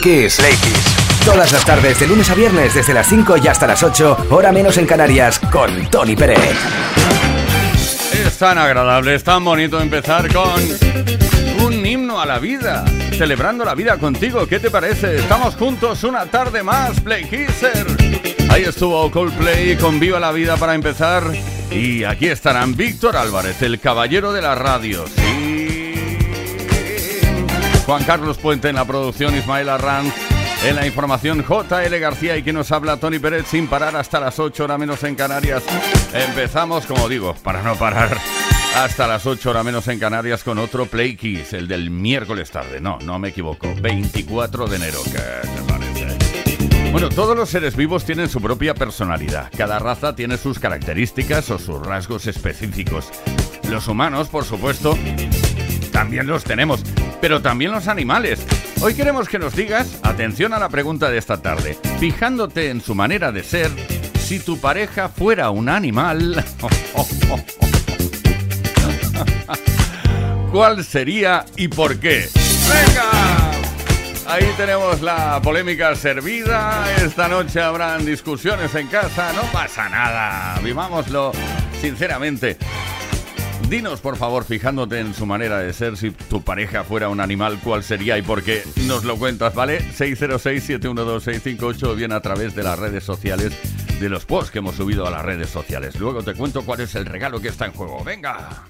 Play Kiss. Todas las tardes, de lunes a viernes, desde las 5 y hasta las 8, hora menos en Canarias, con Tony Pérez. Es tan agradable, es tan bonito empezar con un himno a la vida, celebrando la vida contigo. ¿Qué te parece? Estamos juntos una tarde más, Play Kisser. Ahí estuvo Coldplay con Viva la Vida para empezar. Y aquí estarán Víctor Álvarez, el caballero de la radio. Juan Carlos Puente en la producción, Ismael Arranz en la información, JL García y quien nos habla, Tony Pérez, sin parar hasta las 8 horas menos en Canarias. Empezamos, como digo, para no parar hasta las 8 horas menos en Canarias con otro Play Kiss, el del miércoles tarde. No, no me equivoco, 24 de enero, ¿qué te parece? Bueno, todos los seres vivos tienen su propia personalidad. Cada raza tiene sus características o sus rasgos específicos. Los humanos, por supuesto, también los tenemos pero también los animales. Hoy queremos que nos digas, atención a la pregunta de esta tarde, fijándote en su manera de ser, si tu pareja fuera un animal, ¿Cuál sería y por qué? ¡Venga! Ahí tenemos la polémica servida. Esta noche habrán discusiones en casa. No pasa nada. Vivámoslo sinceramente. Dinos, por favor, fijándote en su manera de ser, si tu pareja fuera un animal, ¿cuál sería y por qué? Nos lo cuentas, ¿vale? 606-712-658 o bien a través de las redes sociales, de los posts que hemos subido a las redes sociales. Luego te cuento cuál es el regalo que está en juego. ¡Venga!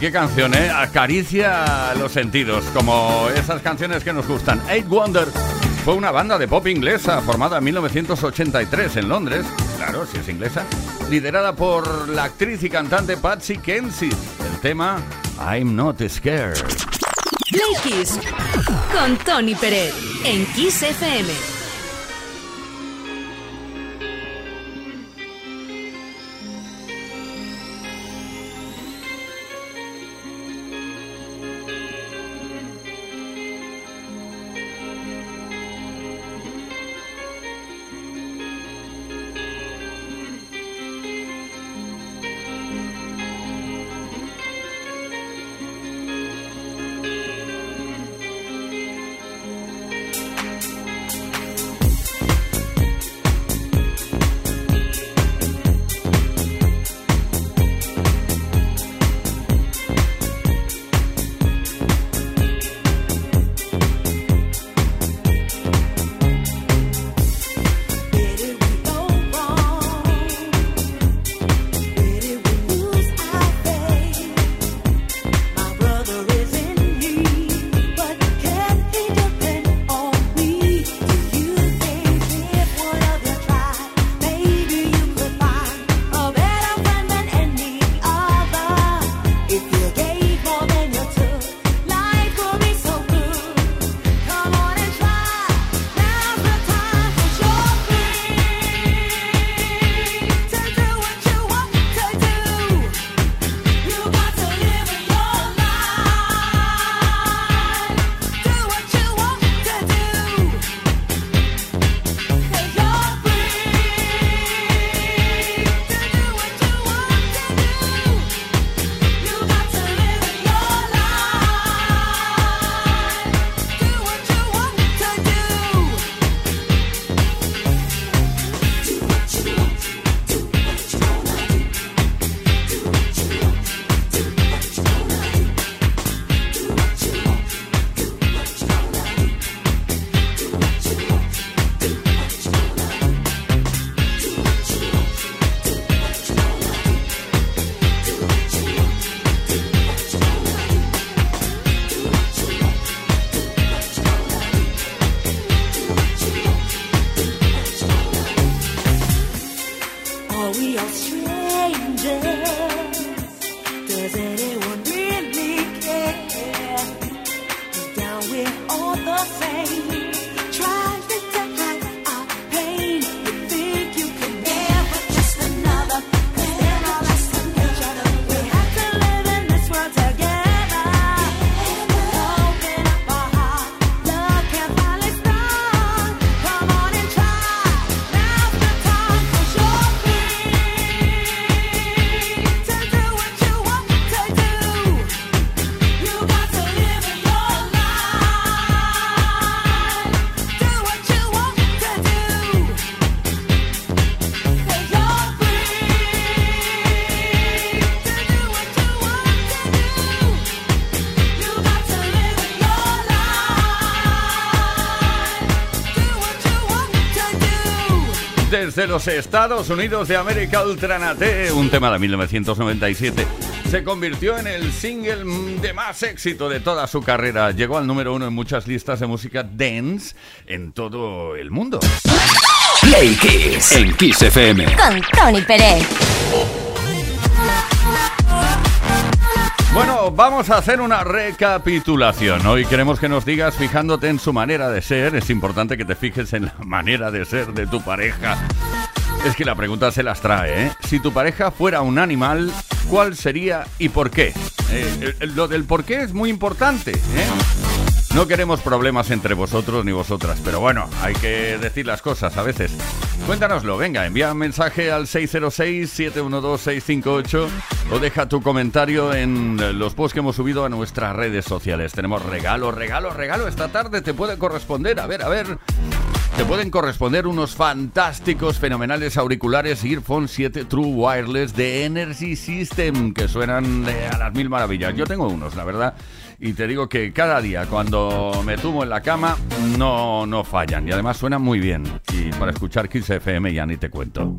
Qué canción, ¿eh? Acaricia los sentidos, como esas canciones que nos gustan. Eight Wonder fue una banda de pop inglesa formada en 1983 en Londres, claro, si es inglesa, liderada por la actriz y cantante Patsy Kensit. El tema I'm Not Scared. Play Kiss con Tony Pérez en Kiss FM. Desde los Estados Unidos de América Ultranate, un tema de 1997. Se convirtió en el single de más éxito de toda su carrera. Llegó al número uno en muchas listas de música dance en todo el mundo. Play Kiss en Kiss FM. Con Tony Pérez. Bueno, vamos a hacer una recapitulación. Hoy queremos que nos digas, fijándote en su manera de ser, es importante que te fijes en la manera de ser de tu pareja. Es que la pregunta se las trae, ¿eh? Si tu pareja fuera un animal, ¿cuál sería y por qué? Eh, lo del por qué es muy importante, ¿eh? No queremos problemas entre vosotros ni vosotras, pero bueno, hay que decir las cosas a veces. Cuéntanoslo, venga, envía un mensaje al 606-712-658 o deja tu comentario en los posts que hemos subido a nuestras redes sociales. Tenemos regalo, regalo, regalo. Esta tarde te puede corresponder, a ver, a ver. Te pueden corresponder unos fantásticos, fenomenales auriculares Earphone 7 True Wireless de Energy System que suenan a las mil maravillas. Yo tengo unos, la verdad y te digo que cada día cuando me tumbo en la cama no, no fallan y además suenan muy bien. Y para escuchar Kiss FM ya ni te cuento.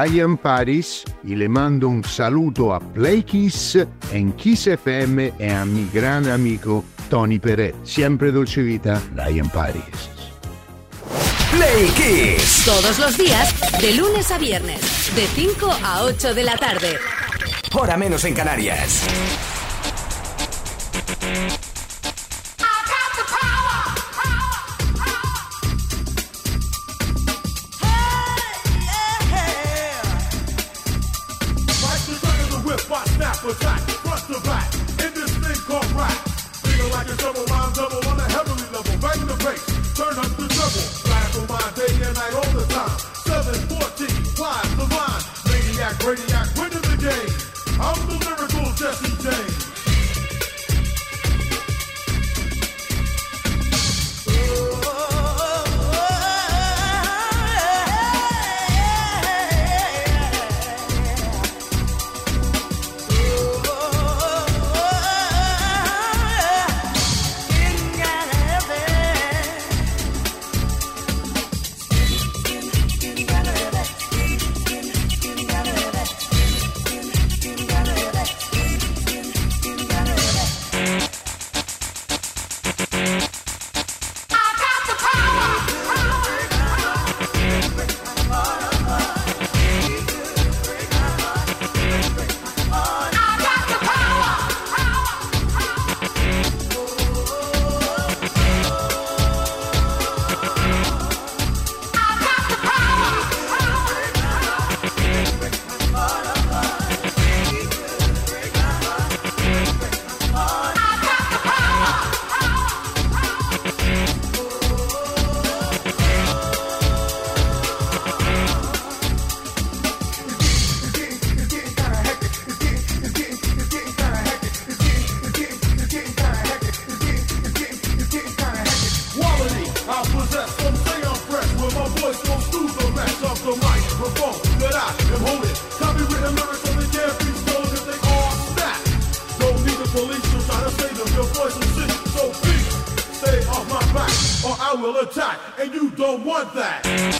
Ryan Paris y le mando un saluto a Play Kiss en Kiss FM e a mi gran amico Tony Peret. Siempre dolce vita, Ryan Paris. Play Kiss. Todos los días, de lunes a viernes, de 5 a 8 de la tarde. Hora menos en Canarias. Rebel. Flash for my day and night the the police to save them Your voice will sing, so please Stay off my back Or I will attack And you don't want that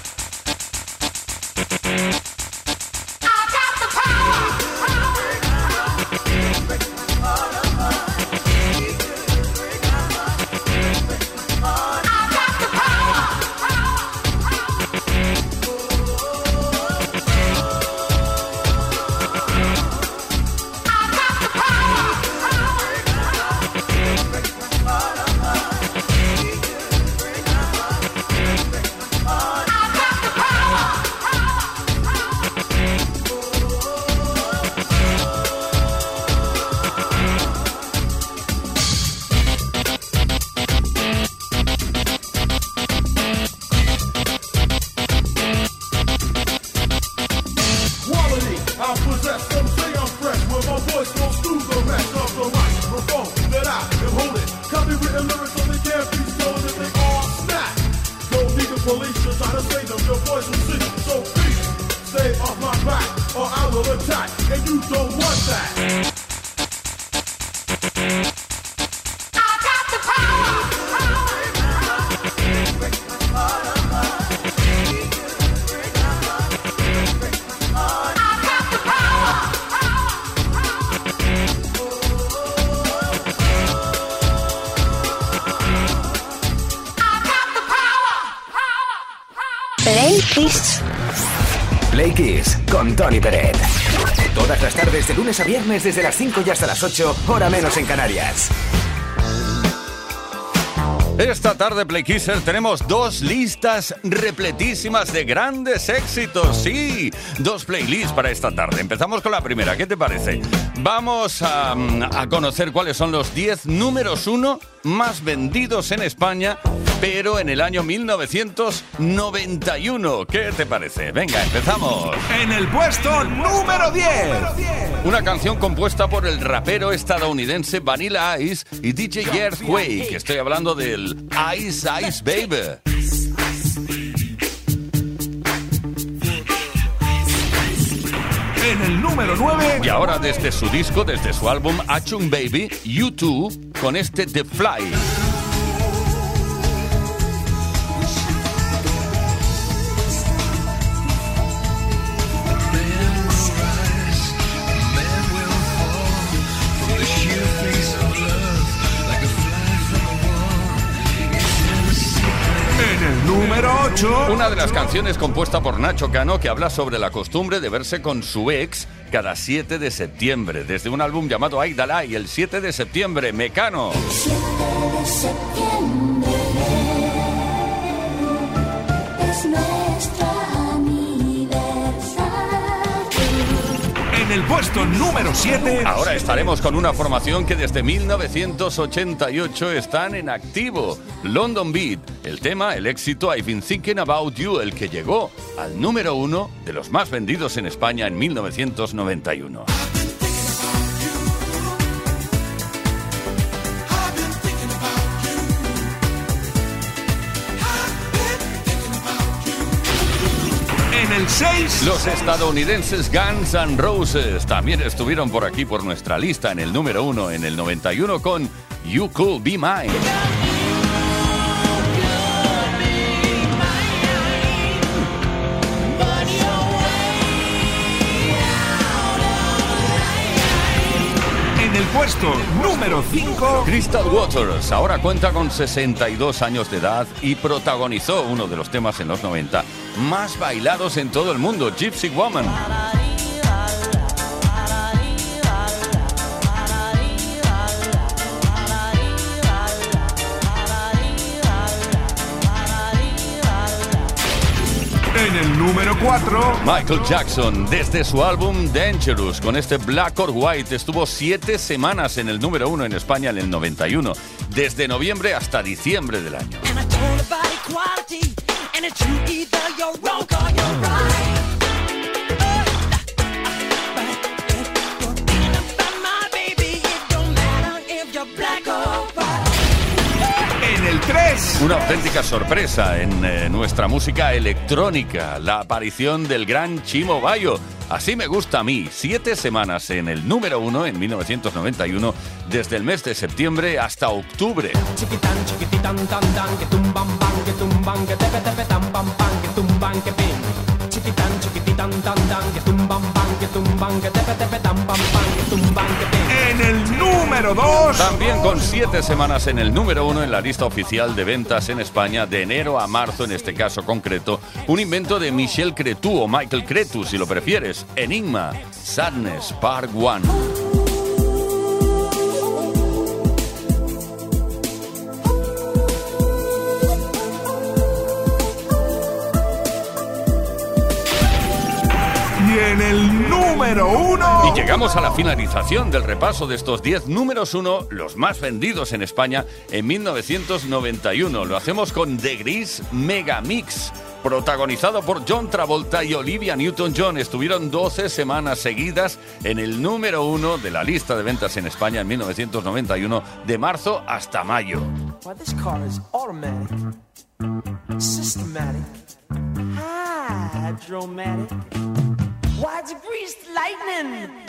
con Tony Peret. Todas las tardes de lunes a viernes desde las 5 y hasta las 8, hora menos en Canarias. Esta tarde, Play Kisser, tenemos dos listas repletísimas de grandes éxitos. Sí, dos playlists para esta tarde. Empezamos con la primera. ¿Qué te parece? Vamos a, a conocer cuáles son los 10 números uno más vendidos en España, pero en el año 1991. ¿Qué te parece? Venga, empezamos. En el puesto número 10. Una canción compuesta por el rapero estadounidense Vanilla Ice y DJ Earthquake. Estoy hablando del Ice Ice Baby. En el número 9. Y ahora desde su disco, desde su álbum Achung Baby, U2, con este The Fly. Una de las canciones compuesta por Nacho Cano que habla sobre la costumbre de verse con su ex cada 7 de septiembre, desde un álbum llamado Aidalay, el 7 de septiembre, Mecano. 7 de septiembre es nuestro el puesto número 7. Ahora estaremos con una formación que desde 1988 están en activo. London Beat, el tema, el éxito I've Been Thinking About You, el que llegó al número uno de los más vendidos en España en 1991. En el 6. Los estadounidenses Guns N' Roses también estuvieron por aquí por nuestra lista en el número uno en el 91 con You Could Be Mine. En el puesto número 5. Crystal Waters ahora cuenta con 62 años de edad y protagonizó uno de los temas en los 90 más bailados en todo el mundo, Gypsy Woman. En el número 4. Michael Jackson, desde su álbum Dangerous, con este Black or White, estuvo siete semanas en el número uno en España en el 91, desde noviembre hasta diciembre del año. And it's you either you're wrong or you're 2003. Una auténtica sorpresa en eh, nuestra música electrónica, la aparición del gran Chimo Bayo. Así me gusta a mí, siete semanas en el número uno en 1991, desde el mes de septiembre hasta octubre. Chiquitán, chiquititán, tan, tan, que tumban, pan, que tumban, que tepe, tepe, tan, pam, pam, que tumban, que pim. En el número 2. También con siete semanas en el número uno en la lista oficial de ventas en España de enero a marzo, en este caso concreto, un invento de Michel Cretu o Michael Cretu, si lo prefieres, Enigma, Sadness Part 1. Número 1. Y llegamos a la finalización del repaso de estos 10 números 1, los más vendidos en España en 1991. Lo hacemos con The Gris Mega Mix. Protagonizado por John Travolta y Olivia Newton-John, estuvieron 12 semanas seguidas en el número 1 de la lista de ventas en España en 1991, de marzo hasta mayo. Why, this car is automatic, systematic, hydromatic. Why'd you lightning?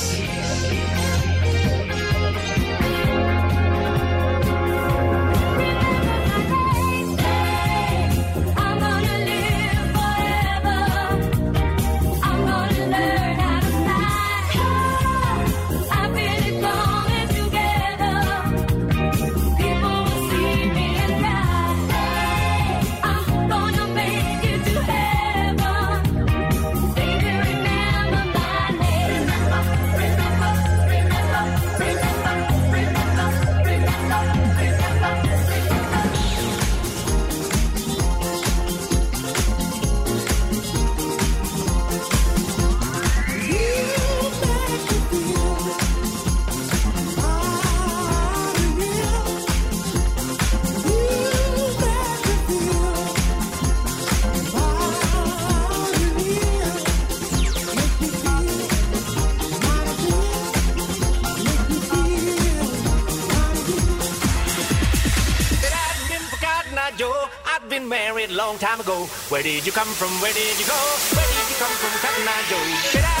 time ago. Where did you come from? Where did you go? Where did you come from, Cotton Eye Joe? Get out!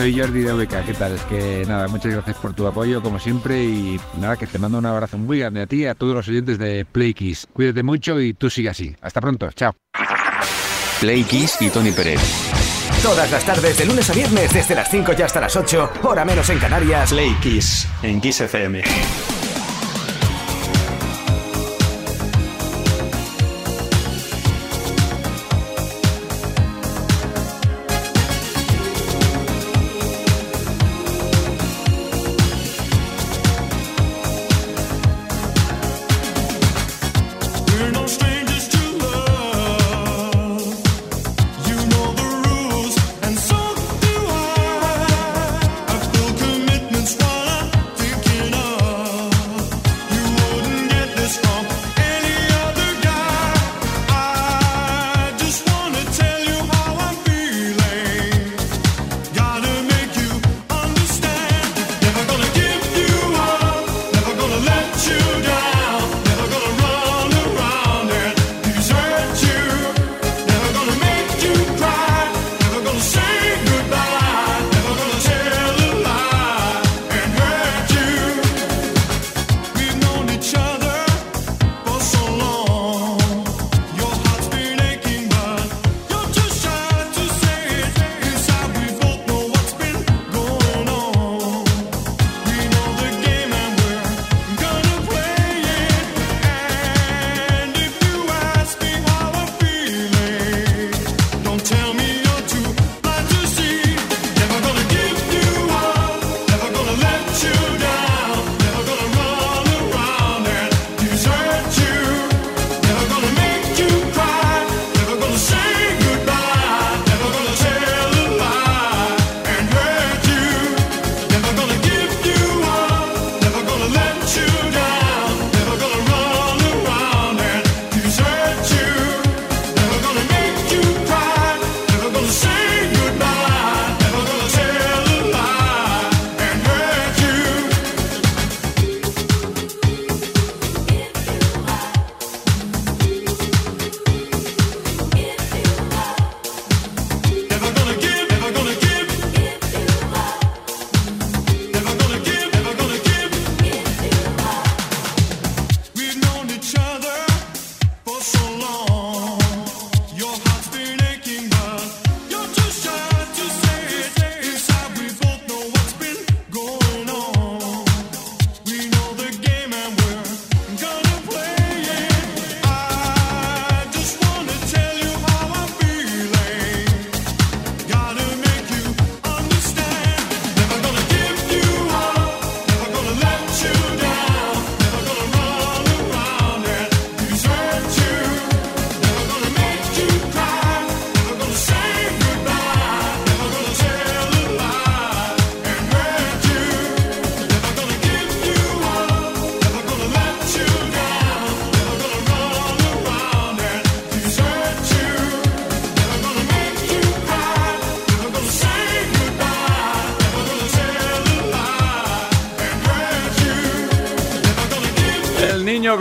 soy Jordi de VK. ¿Qué tal? Es que nada, muchas gracias por tu apoyo, como siempre. Y nada, que te mando un abrazo muy grande a ti y a todos los oyentes de Play Kiss. Cuídate mucho y tú sigue así. Hasta pronto. Chao. Play Kiss y Tony Pérez. Todas las tardes, de lunes a viernes, desde las 5 y hasta las 8, hora menos en Canarias. Play Kiss, en Kiss FM.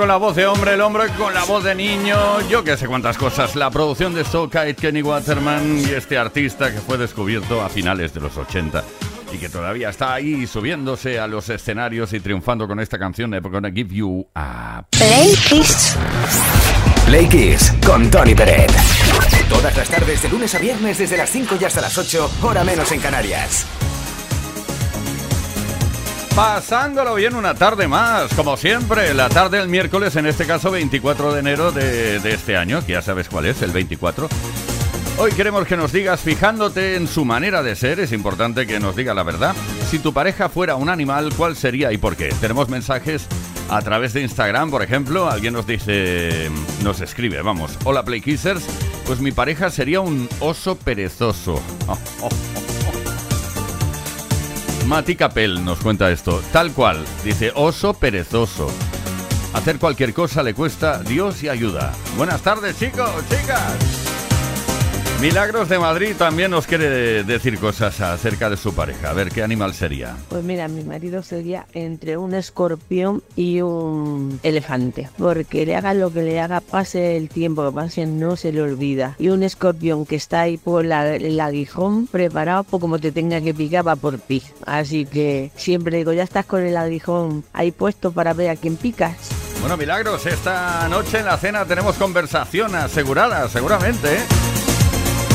la voz de hombre, el hombre con la voz de niño, yo que sé cuántas cosas. La producción de Soulkite, Kenny Waterman y este artista que fue descubierto a finales de los 80 y que todavía está ahí subiéndose a los escenarios y triunfando con esta canción I'm Gonna Give You a Play Kiss. Play Kiss con Tony Peret. Todas las tardes de lunes a viernes desde las 5 y hasta las 8, hora menos en Canarias. Pasándolo bien una tarde más, como siempre, la tarde del miércoles, en este caso 24 de enero de, este año, que ya sabes cuál es, el 24. Hoy queremos que nos digas, fijándote en su manera de ser, es importante que nos diga la verdad, si tu pareja fuera un animal, ¿cuál sería y por qué? Tenemos mensajes a través de Instagram, por ejemplo, alguien nos dice, nos escribe, vamos, hola Playkissers, pues mi pareja sería un oso perezoso. Oh, oh, oh. Mati Capel nos cuenta esto, tal cual, dice oso perezoso. Hacer cualquier cosa le cuesta Dios y ayuda. Buenas tardes chicos, chicas. Milagros de Madrid también nos quiere decir cosas acerca de su pareja. A ver qué animal sería. Pues mira, mi marido sería entre un escorpión y un elefante. Porque le haga lo que le haga, pase el tiempo que pase, no se le olvida. Y un escorpión que está ahí por la- el aguijón, preparado, pues como te tenga que picar, va por pi. Así que siempre digo, ya estás con el aguijón ahí puesto para ver a quién picas. Bueno, Milagros, esta noche en la cena tenemos conversación asegurada, seguramente. ¿eh?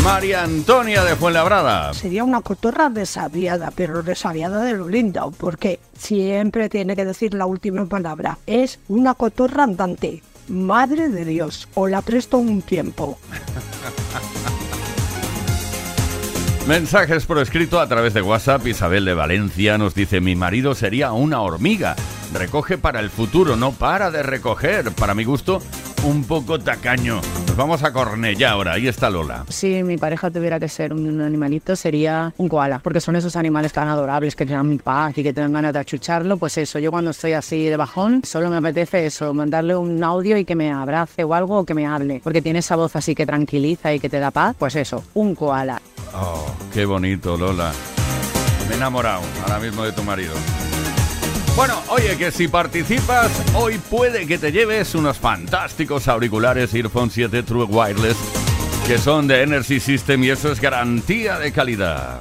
María Antonia de Fuenlabrada. Sería una cotorra desaviada, pero desaviada de lo lindo, porque siempre tiene que decir la última palabra. Es una cotorra andante. Madre de Dios, o la presto un tiempo. Mensajes por escrito a través de WhatsApp. Isabel de Valencia nos dice, mi marido sería una hormiga. Recoge para el futuro, no para de recoger. Para mi gusto, un poco tacaño. Nos vamos a Cornellá ahora. Ahí está Lola. Si mi pareja tuviera que ser un animalito, sería un koala, porque son esos animales tan adorables que te dan paz y que te dan ganas de achucharlo. Pues eso, yo cuando estoy así de bajón, solo me apetece eso, mandarle un audio y que me abrace o algo o que me hable, porque tiene esa voz así que tranquiliza y que te da paz. Pues eso, un koala. Oh, qué bonito, Lola. Me he enamorado ahora mismo de tu marido. Bueno, oye, que si participas, hoy puede que te lleves unos fantásticos auriculares Earphone 7 True Wireless que son de Energy System y eso es garantía de calidad.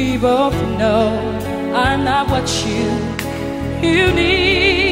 We both know I'm not what you you need.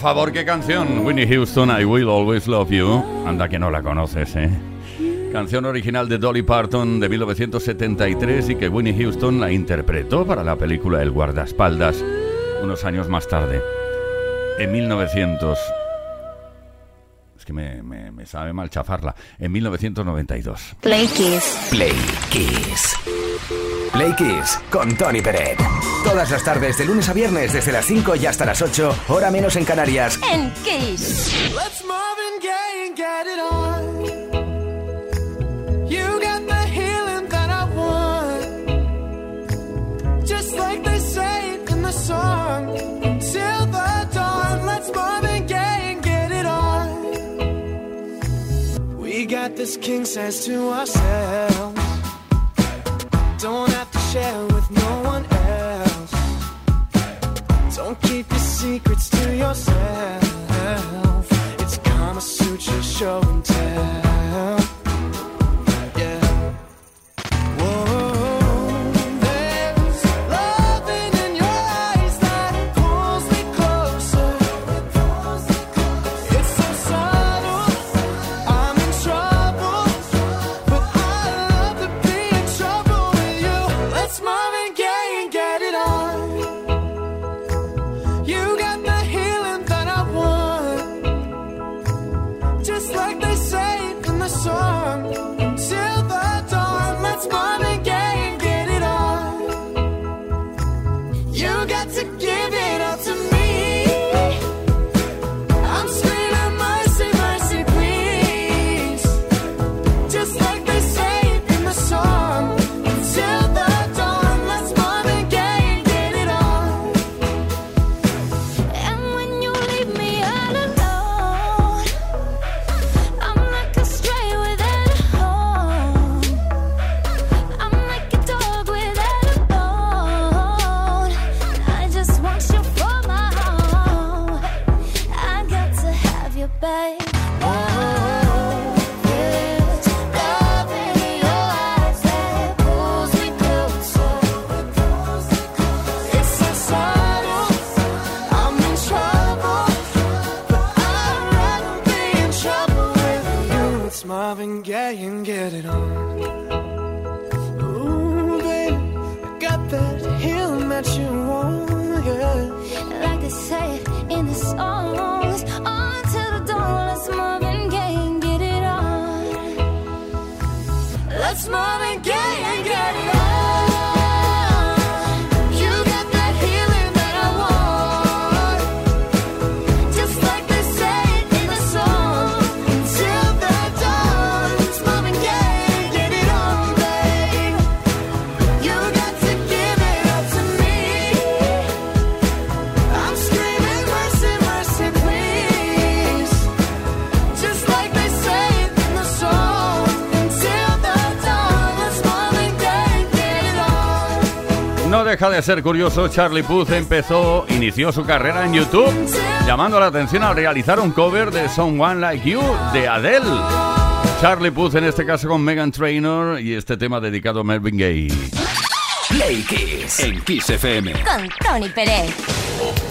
Favor, ¿qué canción? Winnie Houston, I Will Always Love You. Anda que no la conoces, ¿eh? Canción original de Dolly Parton de 1973 y que Winnie Houston la interpretó para la película El guardaespaldas unos años más tarde. En 1900... Es que me, me- me sabe mal chafarla. En 1992. Play Kiss. Play Kiss. Play Kiss con Tony Peret. Todas las tardes, de lunes a viernes, desde las 5 y hasta las 8, hora menos en Canarias. En Kiss. Let's Marvin Gaye and get it on. You got the healing that I want. Just like they say in the song. Till the dawn, let's Marvin Gaye and get it on. We got this king size to ourselves. Don't have to share with no one else. Don't keep your secrets to yourself. It's Kama Sutra show and tell. Marvin Gaye and get it on. Ooh, baby, I got that healing that you want, yeah. Like they say in the songs, on to the dawn, let's Marvin Gaye and get it on. Let's Gaye and get it on. Deja de ser curioso, Charlie Puth empezó, inició su carrera en YouTube, llamando la atención al realizar un cover de Someone Like You de Adele. Charlie Puth en este caso con Megan Trainor y este tema dedicado a Melvin Gaye. Play Kiss en Kiss FM. Con Tony Pérez.